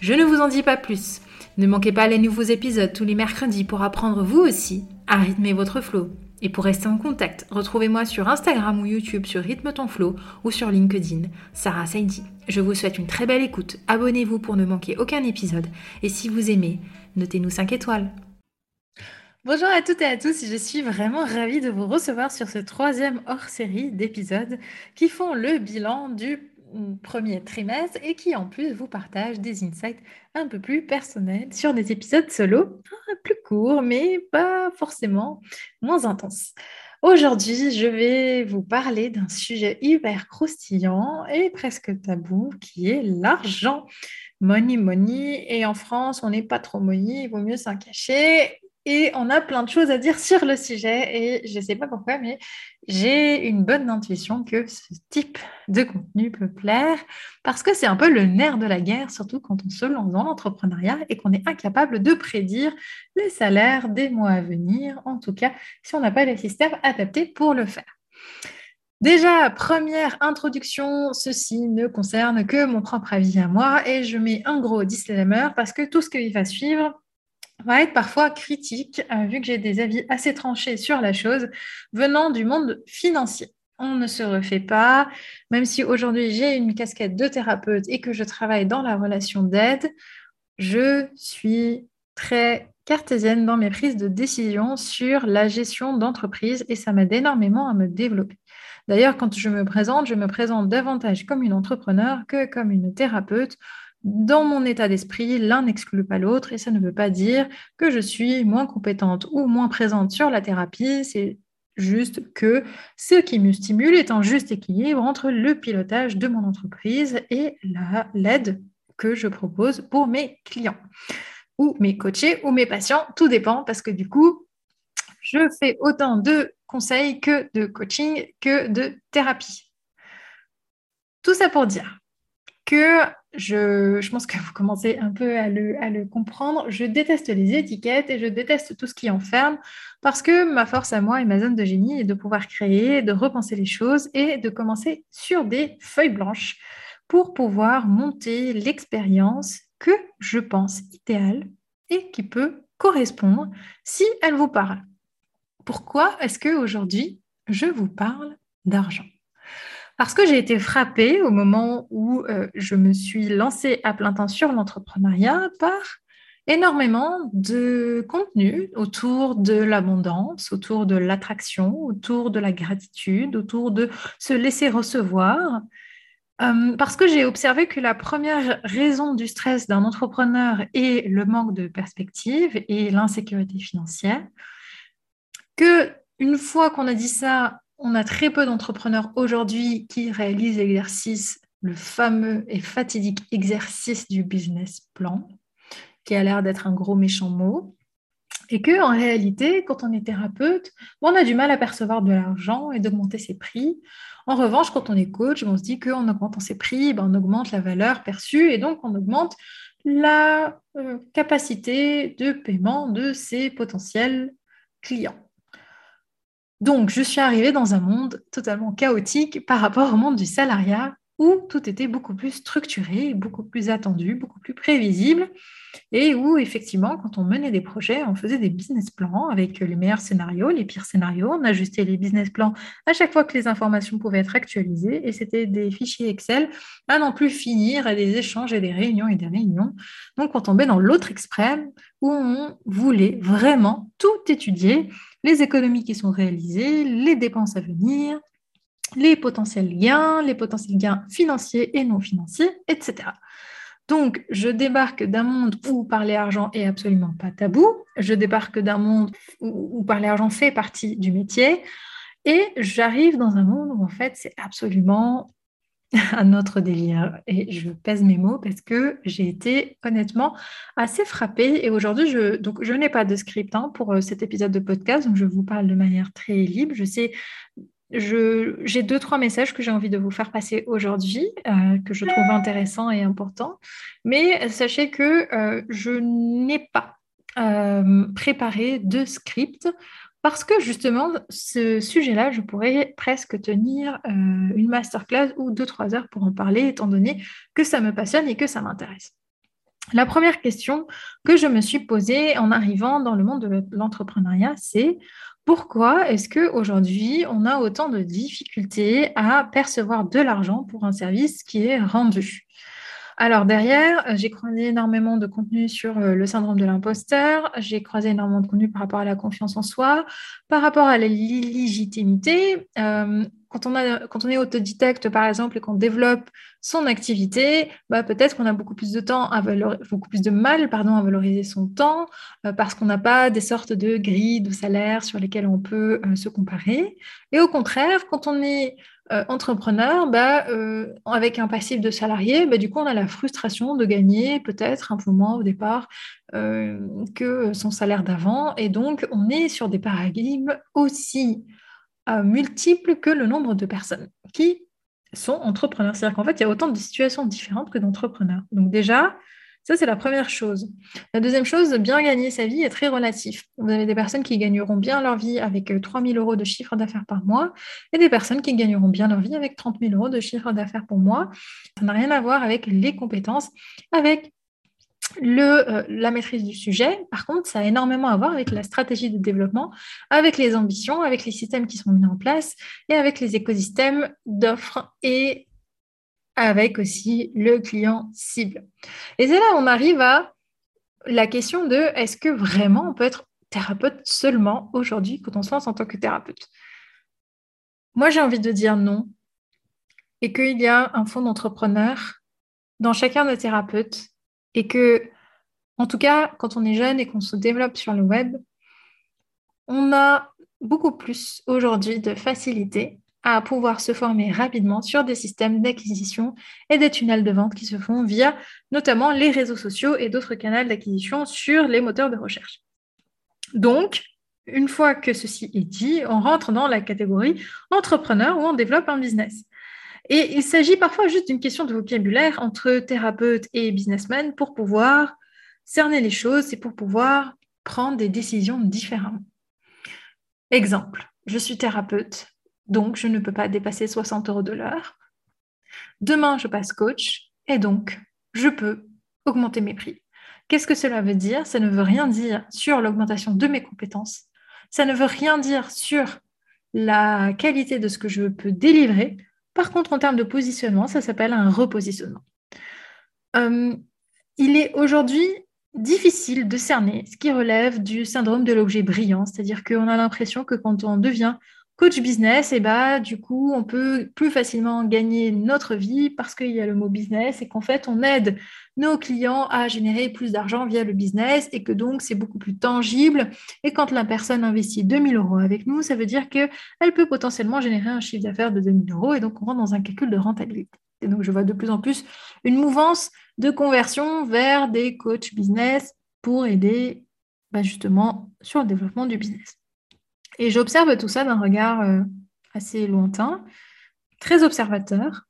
Je ne vous en dis pas plus. Ne manquez pas les nouveaux épisodes tous les mercredis pour apprendre vous aussi à rythmer votre flow. Et pour rester en contact, retrouvez-moi sur Instagram ou YouTube sur Rythme ton flow ou sur LinkedIn, Sarah Saidi. Je vous souhaite une très belle écoute. Abonnez-vous pour ne manquer aucun épisode. Et si vous aimez, notez-nous 5 étoiles. Bonjour à toutes et à tous, je suis vraiment ravie de vous recevoir sur ce troisième hors-série d'épisodes qui font le bilan du premier trimestre et qui en plus vous partage des insights un peu plus personnels sur des épisodes solo plus courts mais pas forcément moins intenses. Aujourd'hui, je vais vous parler d'un sujet hyper croustillant et presque tabou qui est l'argent. Money, money. Et en France, on n'est pas trop money, il vaut mieux s'en cacher. Et on a plein de choses à dire sur le sujet. Et je ne sais pas pourquoi, mais j'ai une bonne intuition que ce type de contenu peut plaire. Parce que c'est un peu le nerf de la guerre, surtout quand on se lance dans l'entrepreneuriat et qu'on est incapable de prédire les salaires des mois à venir, en tout cas si on n'a pas les systèmes adaptés pour le faire. Déjà, première introduction, ceci ne concerne que mon propre avis à moi. Et je mets un gros disclaimer parce que tout ce qui va suivre va être parfois critique, euh, vu que j'ai des avis assez tranchés sur la chose, venant du monde financier. On ne se refait pas, même si aujourd'hui j'ai une casquette de thérapeute et que je travaille dans la relation d'aide, je suis très cartésienne dans mes prises de décision sur la gestion d'entreprise et ça m'aide énormément à me développer. D'ailleurs, quand je me présente, je me présente davantage comme une entrepreneur que comme une thérapeute dans mon état d'esprit, l'un n'exclut pas l'autre et ça ne veut pas dire que je suis moins compétente ou moins présente sur la thérapie. C'est juste que ce qui me stimule est un juste équilibre entre le pilotage de mon entreprise et l'aide que je propose pour mes clients ou mes coachés ou mes patients. Tout dépend parce que du coup, je fais autant de conseils que de coaching que de thérapie. Tout ça pour dire je, pense que vous commencez un peu à le, comprendre. Je déteste les étiquettes et je déteste tout ce qui enferme parce que ma force à moi et ma zone de génie est de pouvoir créer, de repenser les choses et de commencer sur des feuilles blanches pour pouvoir monter l'expérience que je pense idéale et qui peut correspondre si elle vous parle. Pourquoi est-ce que aujourd'hui je vous parle d'argent? Parce que j'ai été frappée au moment où euh, je me suis lancée à plein temps sur l'entrepreneuriat par énormément de contenu autour de l'abondance, autour de l'attraction, autour de la gratitude, autour de se laisser recevoir. Euh, parce que j'ai observé que la première raison du stress d'un entrepreneur est le manque de perspective et l'insécurité financière. Que une fois qu'on a dit ça, on a très peu d'entrepreneurs aujourd'hui qui réalisent l'exercice, le fameux et fatidique exercice du business plan, qui a l'air d'être un gros méchant mot. Et que en réalité, quand on est thérapeute, on a du mal à percevoir de l'argent et d'augmenter ses prix. En revanche, quand on est coach, on se dit qu'en augmentant ses prix, ben, on augmente la valeur perçue et donc on augmente la euh, capacité de paiement de ses potentiels clients. Donc, je suis arrivée dans un monde totalement chaotique par rapport au monde du salariat où tout était beaucoup plus structuré, beaucoup plus attendu, beaucoup plus prévisible, et où effectivement, quand on menait des projets, on faisait des business plans avec les meilleurs scénarios, les pires scénarios, on ajustait les business plans à chaque fois que les informations pouvaient être actualisées, et c'était des fichiers Excel à non plus finir, à des échanges et des réunions et des réunions. Donc on tombait dans l'autre extrême où on voulait vraiment tout étudier, les économies qui sont réalisées, les dépenses à venir, les potentiels gains, les potentiels gains financiers et non financiers, etc. Donc, je débarque d'un monde où parler argent est absolument pas tabou. Je débarque d'un monde où, parler argent fait partie du métier. Et j'arrive dans un monde où, en fait, c'est absolument un autre délire. Et je pèse mes mots parce que j'ai été honnêtement assez frappée. Et aujourd'hui, je, je n'ai pas de script hein, pour euh, cet épisode de podcast, donc je vous parle de manière très libre. Je sais j'ai deux, trois messages que j'ai envie de vous faire passer aujourd'hui, euh, que je trouve intéressants et importants. Mais sachez que euh, je n'ai pas euh, préparé de script parce que justement, ce sujet-là, je pourrais presque tenir une masterclass ou deux, trois heures pour en parler, étant donné que ça me passionne et que ça m'intéresse. La première question que je me suis posée en arrivant dans le monde de l'entrepreneuriat, c'est pourquoi est-ce qu'aujourd'hui, on a autant de difficultés à percevoir de l'argent pour un service qui est rendu? Alors derrière, euh, j'ai croisé énormément de contenu sur euh, le syndrome de l'imposteur, j'ai croisé énormément de contenu par rapport à la confiance en soi, par rapport à l'illégitimité. Euh, quand on, est autodidacte, par exemple, et qu'on développe son activité, bah, peut-être qu'on a beaucoup plus de temps à beaucoup plus de mal à valoriser son temps parce qu'on n'a pas des sortes de grilles de salaire sur lesquelles on peut se comparer. Et au contraire, quand on est euh, entrepreneur, bah, euh, avec un passif de salarié, bah, du coup, on a la frustration de gagner peut-être un peu moins au départ euh, que son salaire d'avant. Et donc, on est sur des paradigmes aussi multiples que le nombre de personnes qui sont entrepreneurs. C'est-à-dire qu'en fait, il y a autant de situations différentes que d'entrepreneurs. Donc déjà, ça, c'est la première chose. La deuxième chose, bien gagner sa vie est très relatif. Vous avez des personnes qui gagneront bien leur vie avec 3 euh, 000 euros de chiffre d'affaires par mois et des personnes qui gagneront bien leur vie avec 30 000 euros de chiffre d'affaires pour mois. Ça n'a rien à voir avec les compétences, avec euh, la maîtrise du sujet. Par contre, ça a énormément à voir avec la stratégie de développement, avec les ambitions, avec les systèmes qui sont mis en place et avec les écosystèmes d'offres et avec aussi le client cible. Et c'est là où on arrive à la question de est-ce que vraiment on peut être thérapeute seulement aujourd'hui quand on se lance en tant que thérapeute? Moi, j'ai envie de dire non et qu'il y a un fonds d'entrepreneur dans chacun des thérapeutes et que, en tout cas, quand on est jeune et qu'on se développe sur le web, on a beaucoup plus aujourd'hui de facilité à pouvoir se former rapidement sur des systèmes d'acquisition et des tunnels de vente qui se font via notamment les réseaux sociaux et d'autres canaux d'acquisition sur les moteurs de recherche. Donc, une fois que ceci est dit, on rentre dans la catégorie entrepreneur où on développe un business. Et il s'agit parfois juste d'une question de vocabulaire entre thérapeute et businessman pour pouvoir cerner les choses et pour pouvoir prendre des décisions différemment. Exemple, je suis thérapeute, donc je ne peux pas dépasser 60 euros de l'heure. Demain, je passe coach et donc je peux augmenter mes prix. Qu'est-ce que cela veut dire? Ça ne veut rien dire sur l'augmentation de mes compétences. Ça ne veut rien dire sur la qualité de ce que je peux délivrer. Par contre, en termes de positionnement, ça s'appelle un repositionnement. Euh, il est aujourd'hui difficile de cerner ce qui relève du syndrome de l'objet brillant, c'est-à-dire qu'on a l'impression que quand on devient coach business, et bah, du coup, on peut plus facilement gagner notre vie parce qu'il y a le mot business et qu'en fait, on aide nos clients à générer plus d'argent via le business et que donc c'est beaucoup plus tangible. Et quand la personne investit 2000 euros avec nous, ça veut dire qu'elle peut potentiellement générer un chiffre d'affaires de 2000 euros et donc on rentre dans un calcul de rentabilité. Et donc, je vois de plus en plus une mouvance de conversion vers des coachs business pour aider bah, justement sur le développement du business. Et j'observe tout ça d'un regard euh, assez lointain, très observateur,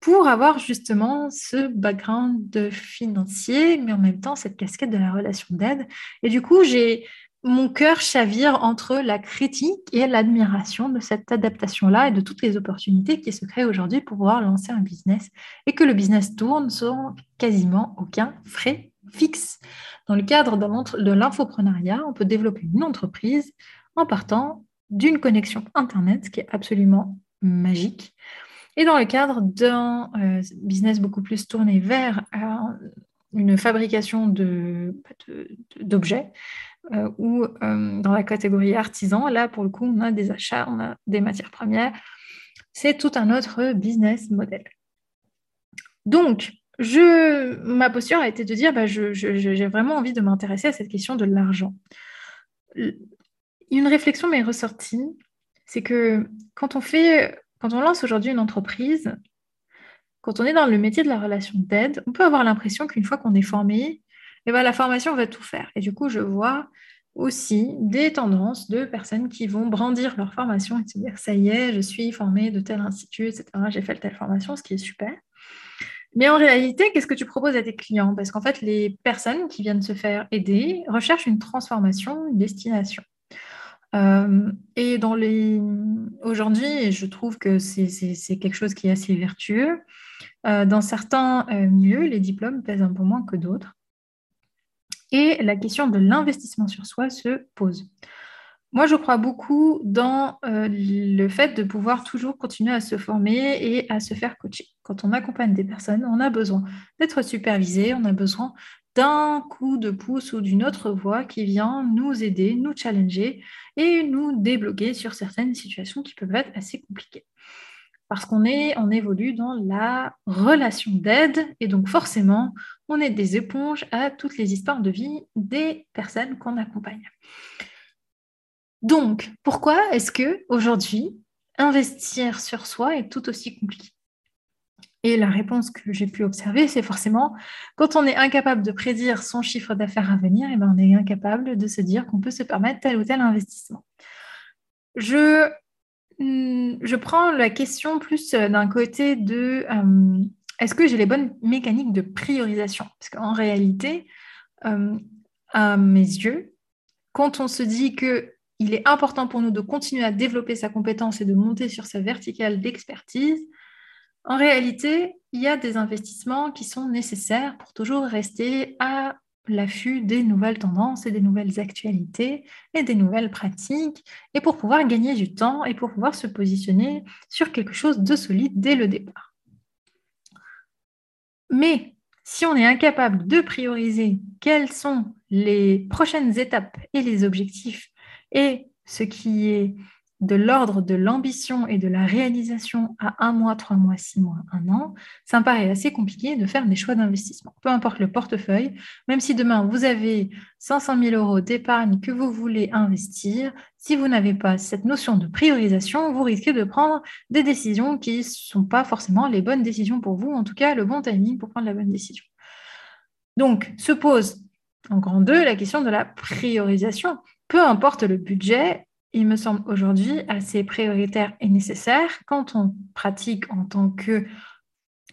pour avoir justement ce background financier, mais en même temps cette casquette de la relation d'aide. Et du coup, j'ai mon cœur chavire entre la critique et l'admiration de cette adaptation-là et de toutes les opportunités qui se créent aujourd'hui pour pouvoir lancer un business et que le business tourne sans quasiment aucun frais fixe. Dans le cadre de l'infoprenariat, on peut développer une entreprise en partant d'une connexion Internet, qui est absolument magique. Et dans le cadre d'un euh, business beaucoup plus tourné vers euh, une fabrication d'objets, euh, ou dans la catégorie artisan, là, pour le coup, on a des achats, on a des matières premières. C'est tout un autre business model. Donc, je, ma posture a été de dire, bah, j'ai vraiment envie de m'intéresser à cette question de l'argent. Une réflexion m'est ressortie, c'est que quand on fait, quand on lance aujourd'hui une entreprise, quand on est dans le métier de la relation d'aide, on peut avoir l'impression qu'une fois qu'on est formé, eh ben, la formation va tout faire. Et du coup, je vois aussi des tendances de personnes qui vont brandir leur formation et se dire ça y est, je suis formée de tel institut, etc. J'ai fait telle formation, ce qui est super. Mais en réalité, qu'est-ce que tu proposes à tes clients? Parce qu'en fait, les personnes qui viennent se faire aider recherchent une transformation, une destination. Euh, et aujourd'hui, je trouve que c'est quelque chose qui est assez vertueux. Euh, dans certains euh, milieux, les diplômes pèsent un peu moins que d'autres. Et la question de l'investissement sur soi se pose. Moi, je crois beaucoup dans le fait de pouvoir toujours continuer à se former et à se faire coacher. Quand on accompagne des personnes, on a besoin d'être supervisé, on a besoin d'un coup de pouce ou d'une autre voix qui vient nous aider, nous challenger et nous débloquer sur certaines situations qui peuvent être assez compliquées. Parce qu'on est, on évolue dans la relation d'aide et donc forcément, on est des éponges à toutes les histoires de vie des personnes qu'on accompagne. Donc, pourquoi est-ce que aujourd'hui investir sur soi est tout aussi compliqué? Et la réponse que j'ai pu observer, c'est forcément quand on est incapable de prédire son chiffre d'affaires à venir, et eh ben on est incapable de se dire qu'on peut se permettre tel ou tel investissement. Je, hmm, je prends la question plus d'un côté de euh, est-ce que j'ai les bonnes mécaniques de priorisation? Parce qu'en réalité, euh, à mes yeux, quand on se dit que il est important pour nous de continuer à développer sa compétence et de monter sur sa verticale d'expertise, en réalité, il y a des investissements qui sont nécessaires pour toujours rester à l'affût des nouvelles tendances et des nouvelles actualités et des nouvelles pratiques, et pour pouvoir gagner du temps et pour pouvoir se positionner sur quelque chose de solide dès le départ. Mais si on est incapable de prioriser quelles sont les prochaines étapes et les objectifs et ce qui est de l'ordre de l'ambition et de la réalisation à un mois, trois mois, six mois, un an, ça me paraît assez compliqué de faire des choix d'investissement. Peu importe le portefeuille, même si demain vous avez 500 000 euros d'épargne que vous voulez investir, si vous n'avez pas cette notion de priorisation, vous risquez de prendre des décisions qui ne sont pas forcément les bonnes décisions pour vous, en tout cas le bon timing pour prendre la bonne décision. Donc, se pose en grand 2 la question de la priorisation peu importe le budget, il me semble aujourd'hui assez prioritaire et nécessaire quand on pratique en tant que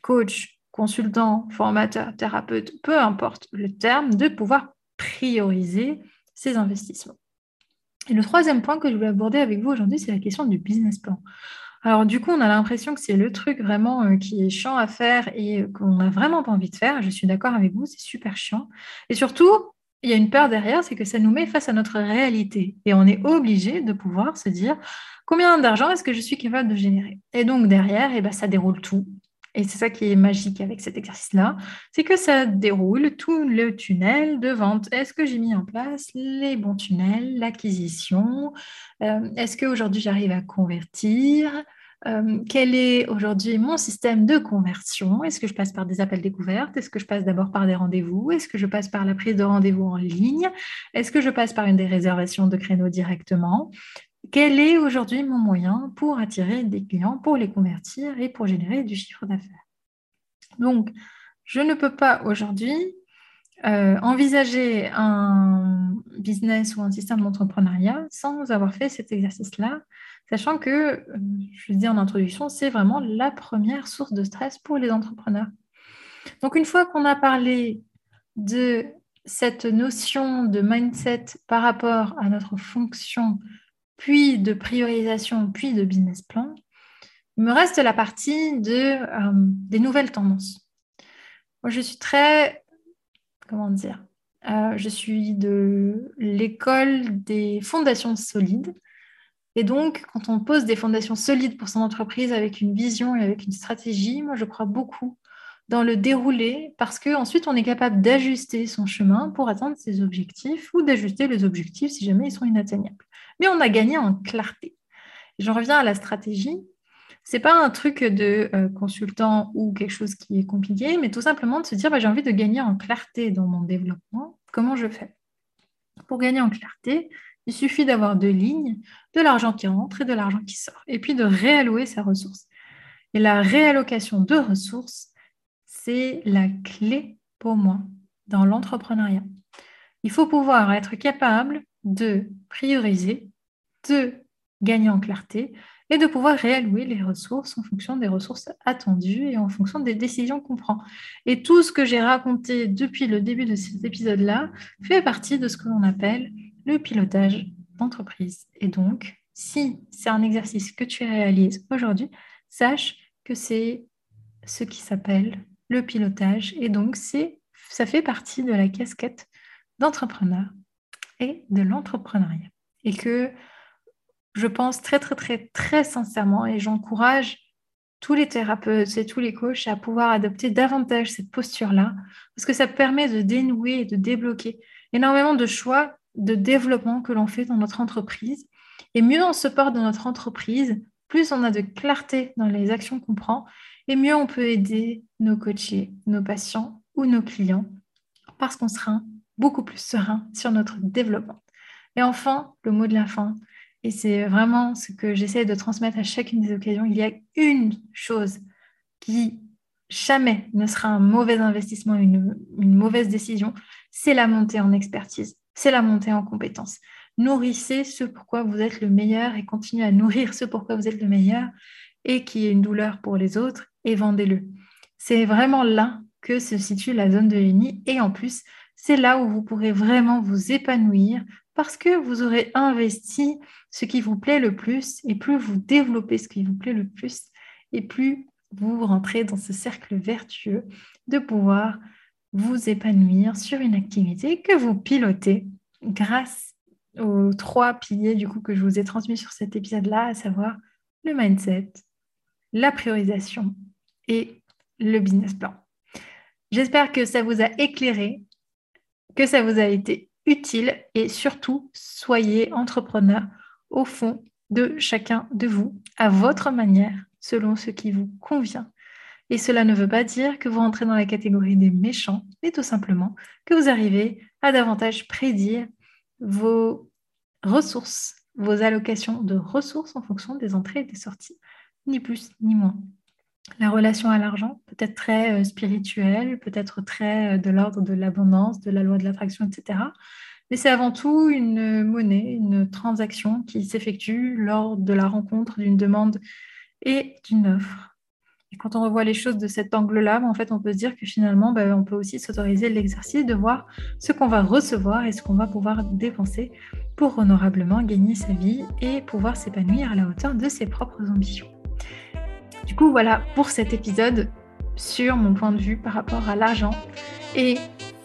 coach, consultant, formateur, thérapeute, peu importe le terme, de pouvoir prioriser ses investissements. Et le troisième point que je voulais aborder avec vous aujourd'hui, c'est la question du business plan. Alors du coup, on a l'impression que c'est le truc vraiment euh, qui est chiant à faire et qu'on n'a vraiment pas envie de faire. Je suis d'accord avec vous, c'est super chiant. Et surtout, il y a une peur derrière, c'est que ça nous met face à notre réalité. Et on est obligé de pouvoir se dire combien d'argent est-ce que je suis capable de générer? Et donc derrière, eh ben, ça déroule tout. Et c'est ça qui est magique avec cet exercice-là, c'est que ça déroule tout le tunnel de vente. Est-ce que j'ai mis en place les bons tunnels, l'acquisition? Euh, Est-ce qu'aujourd'hui j'arrive à convertir? Euh, quel est aujourd'hui mon système de conversion? Est-ce que je passe par des appels découvertes? Est-ce que je passe d'abord par des rendez-vous? Est-ce que je passe par la prise de rendez-vous en ligne? Est-ce que je passe par une des réservations de créneaux directement? Quel est aujourd'hui mon moyen pour attirer des clients, pour les convertir et pour générer du chiffre d'affaires? Donc, je ne peux pas aujourd'hui euh, envisager un business ou un système d'entrepreneuriat sans avoir fait cet exercice-là Sachant que, euh, je le dis en introduction, c'est vraiment la première source de stress pour les entrepreneurs. Donc, une fois qu'on a parlé de cette notion de mindset par rapport à notre fonction, puis de priorisation, puis de business plan, il me reste la partie de, euh, des nouvelles tendances. Moi, je suis très, comment dire, euh, je suis de l'école des fondations solides. Et donc, quand on pose des fondations solides pour son entreprise avec une vision et avec une stratégie, moi, je crois beaucoup dans le déroulé parce qu'ensuite, on est capable d'ajuster son chemin pour atteindre ses objectifs ou d'ajuster les objectifs si jamais ils sont inatteignables. Mais on a gagné en clarté. J'en reviens à la stratégie. C'est pas un truc de euh, consultant ou quelque chose qui est compliqué, mais tout simplement de se dire bah, j'ai envie de gagner en clarté dans mon développement. Comment je fais? Pour gagner en clarté, il suffit d'avoir deux lignes, de l'argent qui rentre et de l'argent qui sort, et puis de réallouer sa ressource. Et la réallocation de ressources, c'est la clé pour moi dans l'entrepreneuriat. Il faut pouvoir être capable de prioriser, de gagner en clarté et de pouvoir réallouer les ressources en fonction des ressources attendues et en fonction des décisions qu'on prend. Et tout ce que j'ai raconté depuis le début de cet épisode-là fait partie de ce que l'on appelle le pilotage d'entreprise. Et donc, si c'est un exercice que tu réalises aujourd'hui, sache que c'est ce qui s'appelle le pilotage. Et donc, c'est, ça fait partie de la casquette d'entrepreneur et de l'entrepreneuriat. Et que je pense très, très, très, très sincèrement, et j'encourage tous les thérapeutes et tous les coachs à pouvoir adopter davantage cette posture-là, parce que ça permet de dénouer et de débloquer énormément de choix de développement que l'on fait dans notre entreprise. Et mieux on se porte dans notre entreprise, plus on a de clarté dans les actions qu'on prend, et mieux on peut aider nos coachés, nos patients ou nos clients, parce qu'on sera beaucoup plus serein sur notre développement. Et enfin, le mot de la fin, et c'est vraiment ce que j'essaie de transmettre à chacune des occasions, il y a une chose qui jamais ne sera un mauvais investissement, une, mauvaise décision, c'est la montée en expertise, c'est la montée en compétence. Nourrissez ce pourquoi vous êtes le meilleur et continuez à nourrir ce pourquoi vous êtes le meilleur et qui est une douleur pour les autres et vendez-le. C'est vraiment là que se situe la zone de génie et en plus, c'est là où vous pourrez vraiment vous épanouir parce que vous aurez investi ce qui vous plaît le plus et plus vous développez ce qui vous plaît le plus et plus vous rentrez dans ce cercle vertueux de pouvoir vous épanouir sur une activité que vous pilotez grâce aux trois piliers du coup que je vous ai transmis sur cet épisode-là, à savoir le mindset, la priorisation et le business plan. J'espère que ça vous a éclairé, que ça vous a été utile et surtout, soyez entrepreneur au fond de chacun de vous, à votre manière, selon ce qui vous convient. Et cela ne veut pas dire que vous rentrez dans la catégorie des méchants, mais tout simplement que vous arrivez à davantage prédire vos ressources, vos allocations de ressources en fonction des entrées et des sorties, ni plus ni moins. La relation à l'argent peut être très euh, spirituelle, peut être très euh, de l'ordre de l'abondance, de la loi de l'attraction, etc. Mais c'est avant tout une monnaie, une transaction qui s'effectue lors de la rencontre d'une demande et d'une offre. Et quand on revoit les choses de cet angle-là, en fait, on peut se dire que finalement, ben, on peut aussi s'autoriser l'exercice de voir ce qu'on va recevoir et ce qu'on va pouvoir dépenser pour honorablement gagner sa vie et pouvoir s'épanouir à la hauteur de ses propres ambitions. Du coup, voilà pour cet épisode sur mon point de vue par rapport à l'argent. Et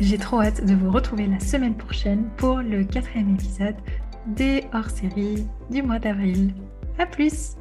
j'ai trop hâte de vous retrouver la semaine prochaine pour le quatrième épisode des hors-séries du mois d'avril. A plus